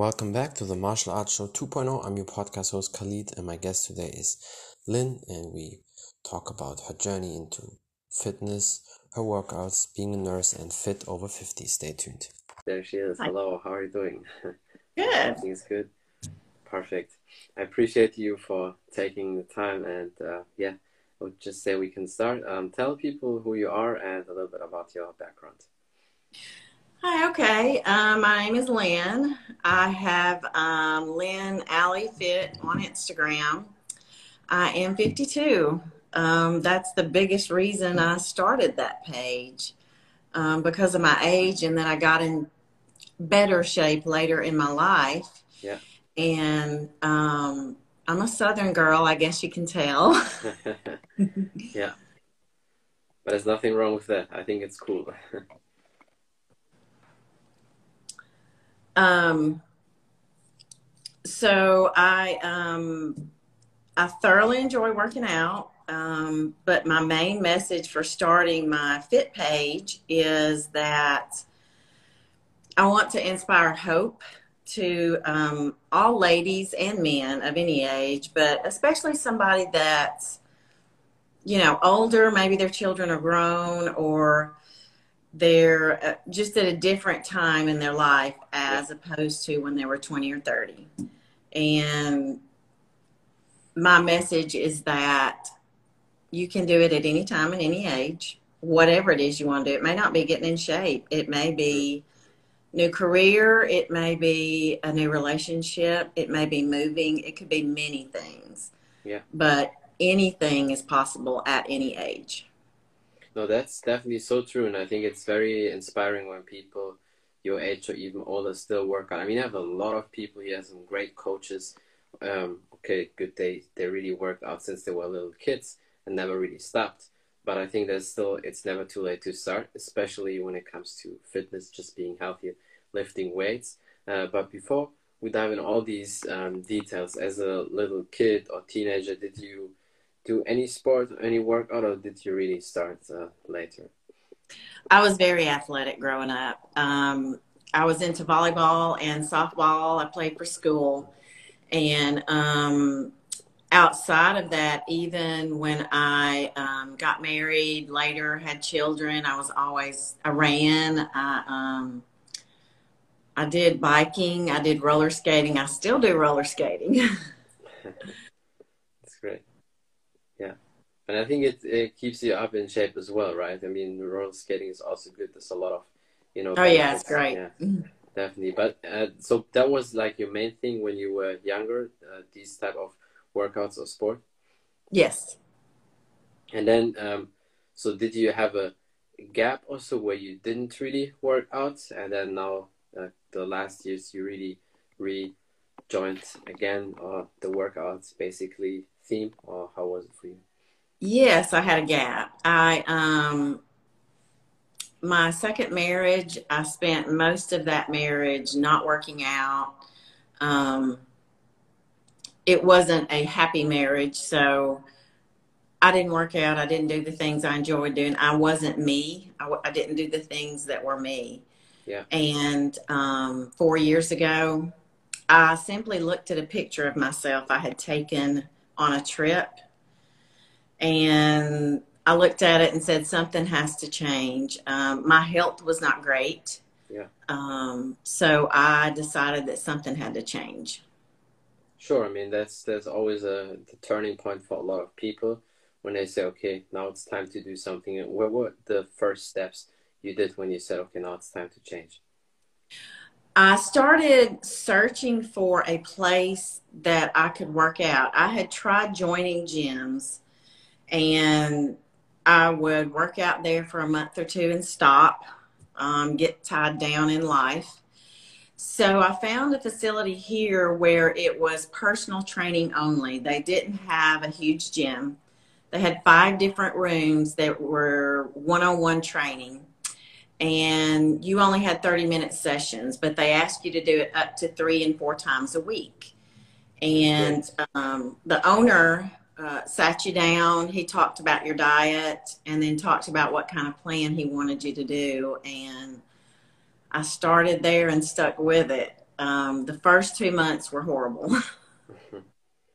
Welcome back to the Martial Arts Show 2.0. I'm your podcast host Khalid, and my guest today is Lynn, and we talk about her journey into fitness, her workouts, being a nurse, and fit over 50. Stay tuned. There she is. Hi. Hello, how are you doing? Good. Everything's good. Perfect. I appreciate you for taking the time, and uh, yeah, I would just say we can start. Um, tell people who you are and a little bit about your background. Hi, okay. Um, my name is Lynn. I have um, Lynn Ali Fit on Instagram. I am 52. Um, that's the biggest reason I started that page um, because of my age, and then I got in better shape later in my life. Yeah. And um, I'm a Southern girl, I guess you can tell. yeah. But there's nothing wrong with that. I think it's cool. Um, so I um, I thoroughly enjoy working out. Um, but my main message for starting my fit page is that I want to inspire hope to um, all ladies and men of any age, but especially somebody that's, you know, older, maybe their children are grown or they're uh, just at a different time in their life as opposed to when they were 20 or 30. And my message is that you can do it at any time and any age, whatever it is you want to do. It may not be getting in shape, it may be new career, it may be a new relationship, it may be moving, it could be many things. Yeah. But anything is possible at any age. No, that's definitely so true, and I think it's very inspiring when people your age or even older still work out. I mean, I have a lot of people here, some great coaches. Um, okay, good. They they really worked out since they were little kids and never really stopped. But I think there's still it's never too late to start, especially when it comes to fitness, just being healthy, lifting weights. Uh, but before we dive in all these um, details, as a little kid or teenager, did you do any sport, any workout, or did you really start uh, later? I was very athletic growing up. Um, I was into volleyball and softball. I played for school. And um, outside of that, even when I um, got married, later had children, I was always, I ran. I, um, I did biking. I did roller skating. I still do roller skating. That's great. Yeah. And I think it, it keeps you up in shape as well, right? I mean, roller skating is also good. There's a lot of, you know. oh, yeah, it's great. Yeah, definitely. But uh, so that was like your main thing when you were younger, uh, these type of workouts or sport? Yes. And then, um, so did you have a gap also where you didn't really work out, and then now uh, the last years you really rejoined again, or the workouts basically theme, or how was it for you? Yes, I had a gap. I um my second marriage, I spent most of that marriage not working out. Um it wasn't a happy marriage, so I didn't work out. I didn't do the things I enjoyed doing. I wasn't me. I, I didn't do the things that were me. Yeah. And um, four years ago, I simply looked at a picture of myself I had taken on a trip. And I looked at it and said, something has to change. Um, my health was not great. Yeah. Um, so I decided that something had to change. Sure. I mean, that's that's always a the turning point for a lot of people when they say, okay, now it's time to do something. What were the first steps you did when you said, okay, now it's time to change? I started searching for a place that I could work out. I had tried joining gyms and I would work out there for a month or two and stop, um, get tied down in life. So I found a facility here where it was personal training only. They didn't have a huge gym. They had five different rooms that were one on one training. And you only had 30 minute sessions, but they asked you to do it up to three and four times a week. And um, the owner uh, sat you down, he talked about your diet, and then talked about what kind of plan he wanted you to do. And I started there and stuck with it. Um, the first two months were horrible.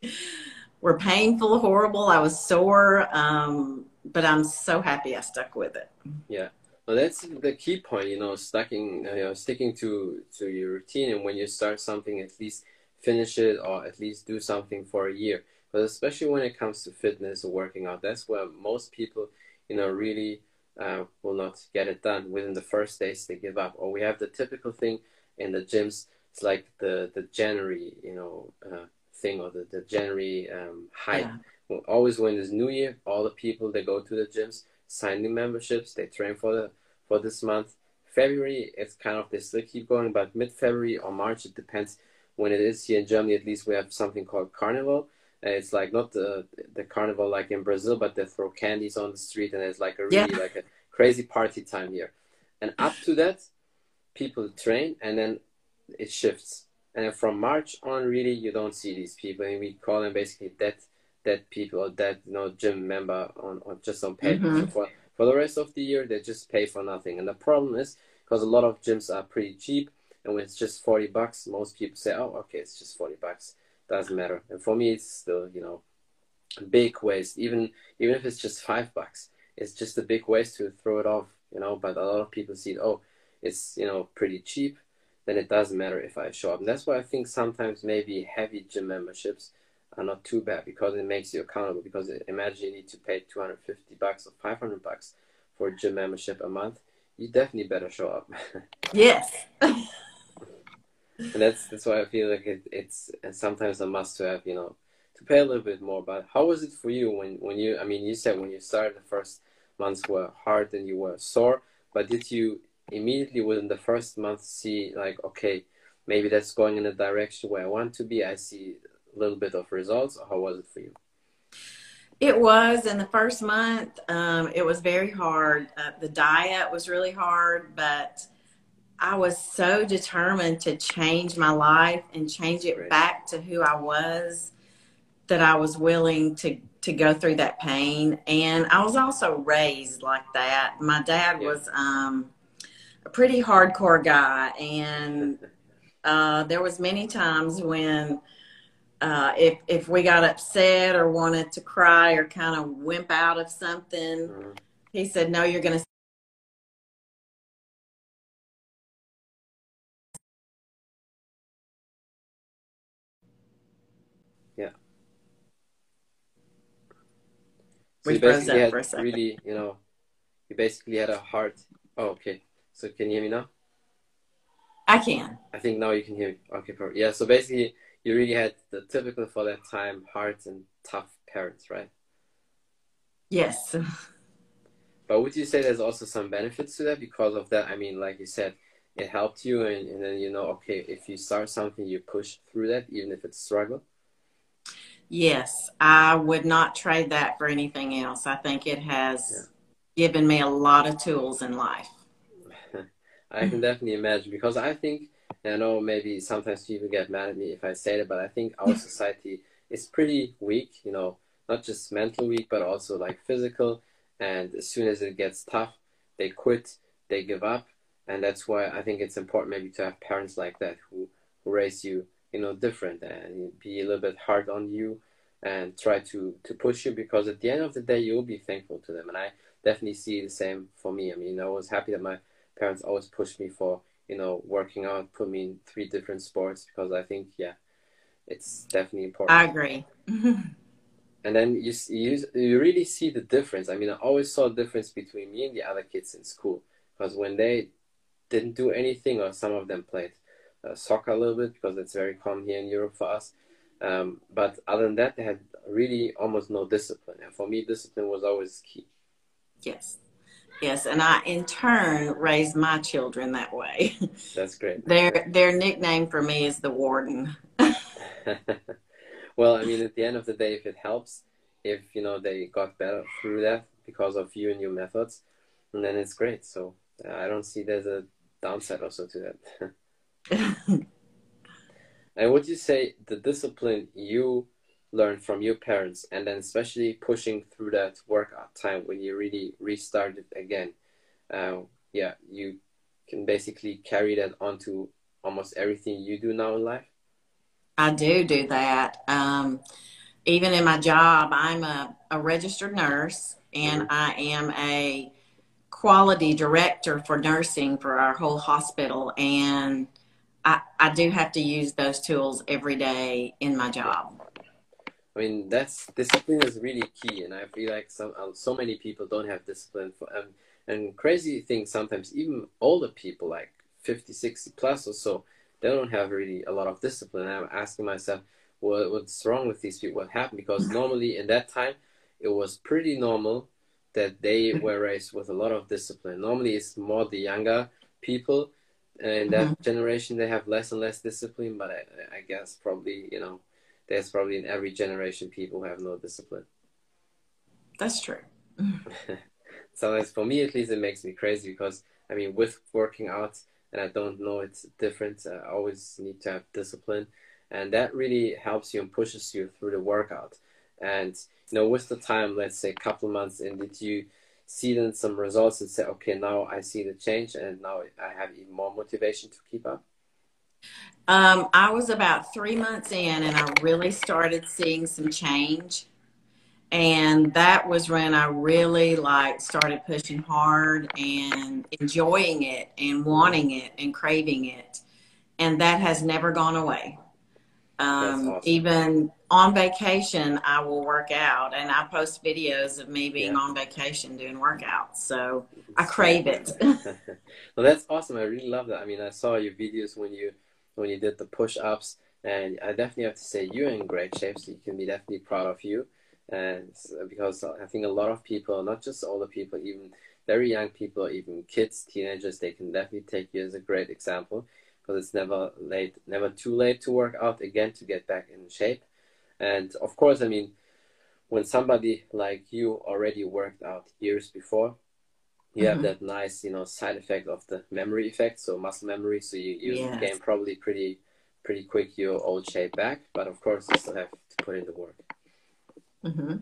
were painful, horrible. I was sore, um, but I'm so happy I stuck with it. Yeah. Well, that's the key point, you know, sticking, you know, sticking to to your routine, and when you start something, at least finish it or at least do something for a year. But especially when it comes to fitness or working out, that's where most people, you know, really uh, will not get it done within the first days. They give up. Or we have the typical thing in the gyms. It's like the the January, you know, uh, thing or the the January um, hype. Yeah. Always when there's New Year, all the people they go to the gyms sign new memberships. They train for the for this month. February, it's kind of they still keep going, but mid February or March, it depends when it is here in Germany. At least we have something called Carnival. Uh, it's like not the the carnival like in Brazil, but they throw candies on the street, and it's like a really yeah. like a crazy party time here. And up to that, people train, and then it shifts. And from March on, really, you don't see these people, and we call them basically dead dead people or dead you know gym member on, on just on paper. Mm-hmm. So for for the rest of the year, they just pay for nothing. And the problem is because a lot of gyms are pretty cheap, and when it's just forty bucks, most people say, "Oh, okay, it's just forty bucks, doesn't matter." And for me, it's still you know big waste. Even even if it's just five bucks, it's just a big waste to throw it off. You know, but a lot of people see, oh, it's you know pretty cheap. Then it doesn't matter if I show up. And that's why I think sometimes maybe heavy gym memberships are not too bad because it makes you accountable. Because imagine you need to pay 250 bucks or 500 bucks for a gym membership a month, you definitely better show up. yes. and that's that's why I feel like it, it's sometimes a must to have, you know, to pay a little bit more. But how was it for you when when you? I mean, you said when you started, the first months were hard and you were sore. But did you immediately within the first month see like, okay, maybe that's going in a direction where I want to be? I see little bit of results? How was it for you? It was in the first month. Um, it was very hard. Uh, the diet was really hard, but I was so determined to change my life and change it Great. back to who I was that I was willing to to go through that pain. And I was also raised like that. My dad yeah. was um, a pretty hardcore guy, and uh, there was many times when uh, if if we got upset or wanted to cry or kind of wimp out of something, mm-hmm. he said, "No, you're going to." Yeah. So we you basically had really, you know, you basically had a heart. Oh, okay. So can you hear me now? I can. I think now you can hear me. Okay, perfect. Yeah. So basically, you really had the typical for that time hard and tough parents, right? Yes. But would you say there's also some benefits to that because of that? I mean, like you said, it helped you, and, and then you know, okay, if you start something, you push through that, even if it's struggle. Yes, I would not trade that for anything else. I think it has yeah. given me a lot of tools in life. I can definitely imagine because I think and I know maybe sometimes people get mad at me if I say that, but I think our society is pretty weak, you know, not just mental weak, but also like physical. And as soon as it gets tough, they quit, they give up. And that's why I think it's important maybe to have parents like that who, who raise you, you know, different and be a little bit hard on you and try to, to push you because at the end of the day, you'll be thankful to them. And I definitely see the same for me. I mean, I was happy that my parents always pushed me for you know, working out, put me in three different sports because I think, yeah, it's definitely important. I agree. and then you, you you really see the difference. I mean, I always saw the difference between me and the other kids in school because when they didn't do anything, or some of them played uh, soccer a little bit because it's very common here in Europe for us. Um, but other than that, they had really almost no discipline. And for me, discipline was always key. Yes. Yes, and I in turn raised my children that way. That's great. their their nickname for me is the warden. well, I mean, at the end of the day, if it helps, if you know they got better through that because of you and your methods, and then it's great. So I don't see there's a downside also to that. and would you say the discipline you learned from your parents and then especially pushing through that workout time when you really restart it again uh, yeah you can basically carry that onto almost everything you do now in life? I do do that. Um, even in my job, I'm a, a registered nurse and mm-hmm. I am a quality director for nursing for our whole hospital. And I, I do have to use those tools every day in my job. I mean, that's discipline is really key, and I feel like some um, so many people don't have discipline. For, um, and crazy thing, sometimes even older people, like 50, 60 plus or so, they don't have really a lot of discipline. And I'm asking myself, what, what's wrong with these people? What happened? Because normally in that time, it was pretty normal that they were raised with a lot of discipline. Normally, it's more the younger people in that mm-hmm. generation they have less and less discipline. But I, I guess probably you know there's probably in every generation people who have no discipline. That's true. so as for me at least, it makes me crazy because I mean, with working out, and I don't know it's different. I always need to have discipline, and that really helps you and pushes you through the workout. And you know, with the time, let's say a couple of months in, did you see then some results and say, okay, now I see the change, and now I have even more motivation to keep up? Um, I was about three months in, and I really started seeing some change. And that was when I really like started pushing hard and enjoying it and wanting it and craving it. And that has never gone away. Um, awesome. Even on vacation, I will work out and I post videos of me being yeah. on vacation doing workouts. So I crave it. well, that's awesome. I really love that. I mean, I saw your videos when you when you did the push ups, and I definitely have to say you're in great shape. So you can be definitely proud of you, and because I think a lot of people, not just older people, even very young people, even kids, teenagers, they can definitely take you as a great example because it's never late, never too late to work out again to get back in shape. And of course, I mean, when somebody like you already worked out years before, you mm-hmm. have that nice, you know, side effect of the memory effect, so muscle memory. So you, you yes. gain probably pretty pretty quick your old shape back, but of course you still have to put in the work. Mm-hmm.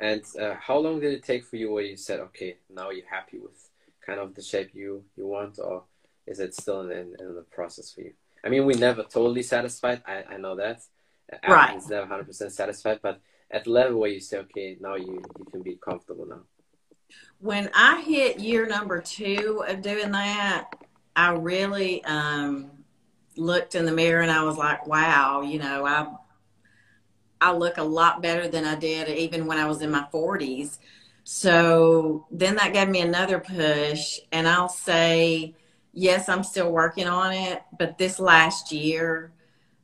And uh, how long did it take for you where you said, okay, now you're happy with kind of the shape you you want, or is it still in, in the process for you? I mean, we never totally satisfied. I, I know that. Right. It's never 100% satisfied, but at the level where you say, okay, now you, you can be comfortable now. When I hit year number two of doing that, I really um, looked in the mirror and I was like, wow, you know, I I look a lot better than I did even when I was in my 40s. So then that gave me another push. And I'll say, yes, I'm still working on it. But this last year,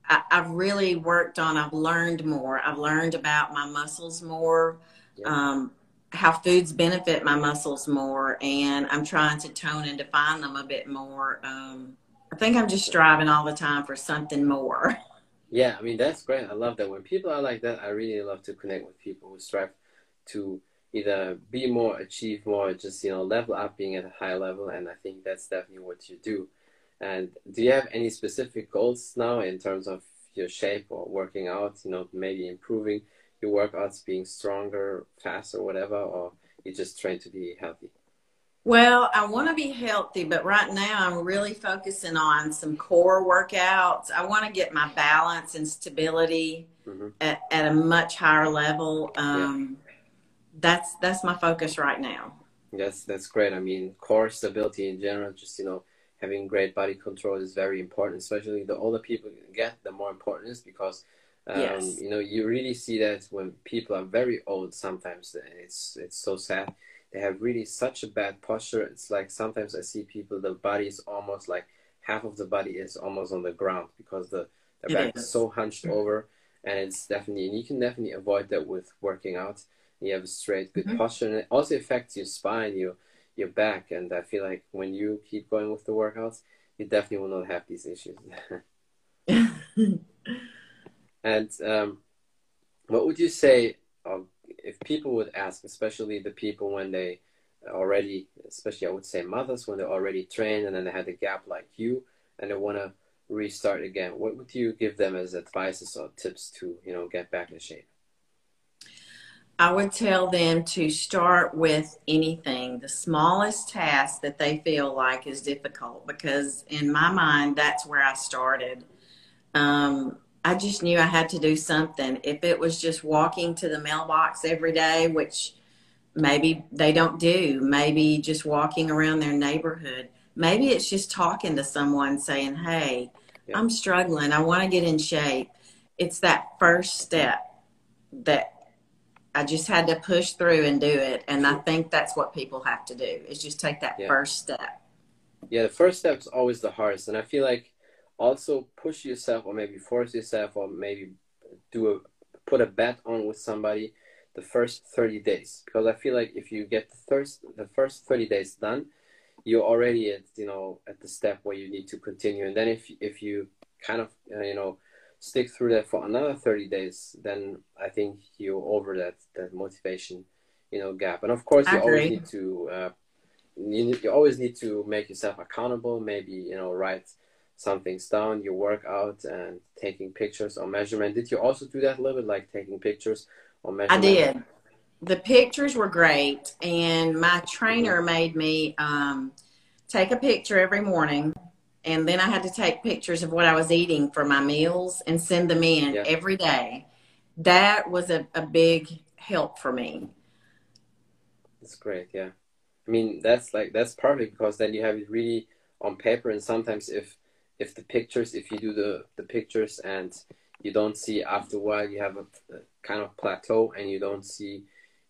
I, have really worked on, I've learned more. I've learned about my muscles more, yeah. um, how foods benefit my muscles more. And I'm trying to tone and define them a bit more. Um, I think I'm just striving all the time for something more. Yeah, I mean that's great. I love that. When people are like that, I really love to connect with people who strive to either be more, achieve more, just you know, level up, being at a high level. And I think that's definitely what you do. And do you have any specific goals now in terms of your shape or working out? You know, maybe improving your workouts, being stronger, faster, whatever, or you just trying to be healthy? Well, I want to be healthy, but right now I'm really focusing on some core workouts. I want to get my balance and stability mm-hmm. at, at, a much higher level. Um, yeah. That's that's my focus right now. Yes, that's great. I mean, core stability in general, just you know, having great body control is very important. Especially the older people get, the more important it is because um, yes. you know you really see that when people are very old. Sometimes it's it's so sad they have really such a bad posture. It's like sometimes I see people, the body is almost like half of the body is almost on the ground because the, the back is. is so hunched mm-hmm. over. And it's definitely, and you can definitely avoid that with working out. You have a straight, good mm-hmm. posture, and it also affects your spine, your your back. And I feel like when you keep going with the workouts, you definitely will not have these issues. and um, what would you say um, if people would ask, especially the people when they already, especially I would say mothers, when they're already trained and then they had a gap like you and they want to restart again, what would you give them as advices or tips to, you know, get back in shape? I would tell them to start with anything, the smallest task that they feel like is difficult, because in my mind, that's where I started. Um, I just knew I had to do something. If it was just walking to the mailbox every day, which maybe they don't do, maybe just walking around their neighborhood, maybe it's just talking to someone saying, Hey, yeah. I'm struggling. I want to get in shape. It's that first step that I just had to push through and do it. And I think that's what people have to do is just take that yeah. first step. Yeah, the first step is always the hardest. And I feel like also push yourself or maybe force yourself or maybe do a put a bet on with somebody the first 30 days. Because I feel like if you get the first the first 30 days done you're already at you know at the step where you need to continue. And then if if you kind of uh, you know stick through that for another 30 days then i think you're over that that motivation you know gap. And of course you always need to uh, you, you always need to make yourself accountable maybe you know write some things down your workout and taking pictures or measurement did you also do that a little bit like taking pictures or measurement i did the pictures were great, and my trainer made me um, take a picture every morning, and then I had to take pictures of what I was eating for my meals and send them in yeah. every day. That was a, a big help for me. That's great. Yeah, I mean that's like that's perfect because then you have it really on paper, and sometimes if if the pictures, if you do the the pictures and you don't see after a while, you have a, a kind of plateau, and you don't see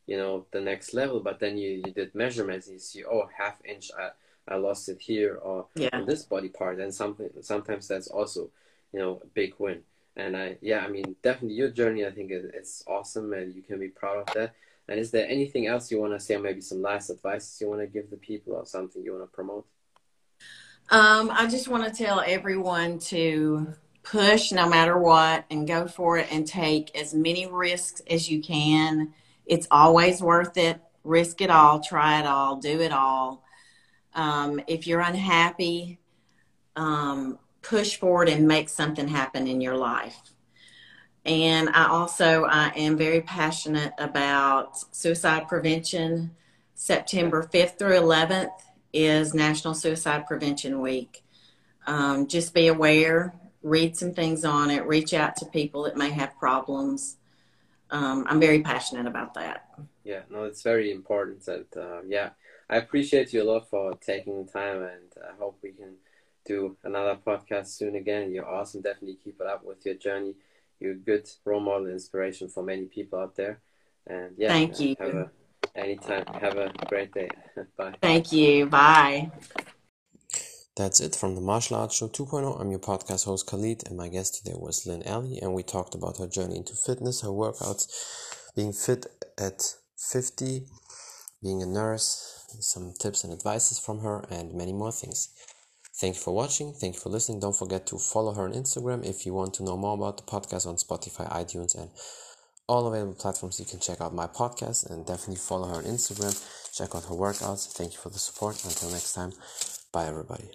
you know the next level but then you, you did measurements and you see oh half inch I, I lost it here or yeah. on this body part. And something sometimes that's also you know a big win. And I yeah I mean definitely your journey I think it's awesome and you can be proud of that. And is there anything else you want to say or maybe some last advice you want to give the people or something you want to promote um, I just want to tell everyone to push no matter what and go for it and take as many risks as you can it's always worth it. Risk it all, try it all, do it all. Um, if you're unhappy, um, push forward and make something happen in your life. And I also I am very passionate about suicide prevention. September 5th through 11th is National Suicide Prevention Week. Um, just be aware, read some things on it, reach out to people that may have problems um, I'm very passionate about that. Yeah, no, it's very important. And uh, yeah, I appreciate you a lot for taking the time, and I hope we can do another podcast soon again. You're awesome. Definitely keep it up with your journey. You're a good role model, inspiration for many people out there. And yeah, thank you. Have a, anytime. Have a great day. Bye. Thank you. Bye. That's it from the Martial Arts Show 2.0. I'm your podcast host Khalid, and my guest today was Lynn Ali, and we talked about her journey into fitness, her workouts, being fit at 50, being a nurse, some tips and advices from her, and many more things. Thank you for watching. Thank you for listening. Don't forget to follow her on Instagram if you want to know more about the podcast on Spotify, iTunes, and all available platforms. You can check out my podcast and definitely follow her on Instagram. Check out her workouts. Thank you for the support. Until next time, bye everybody.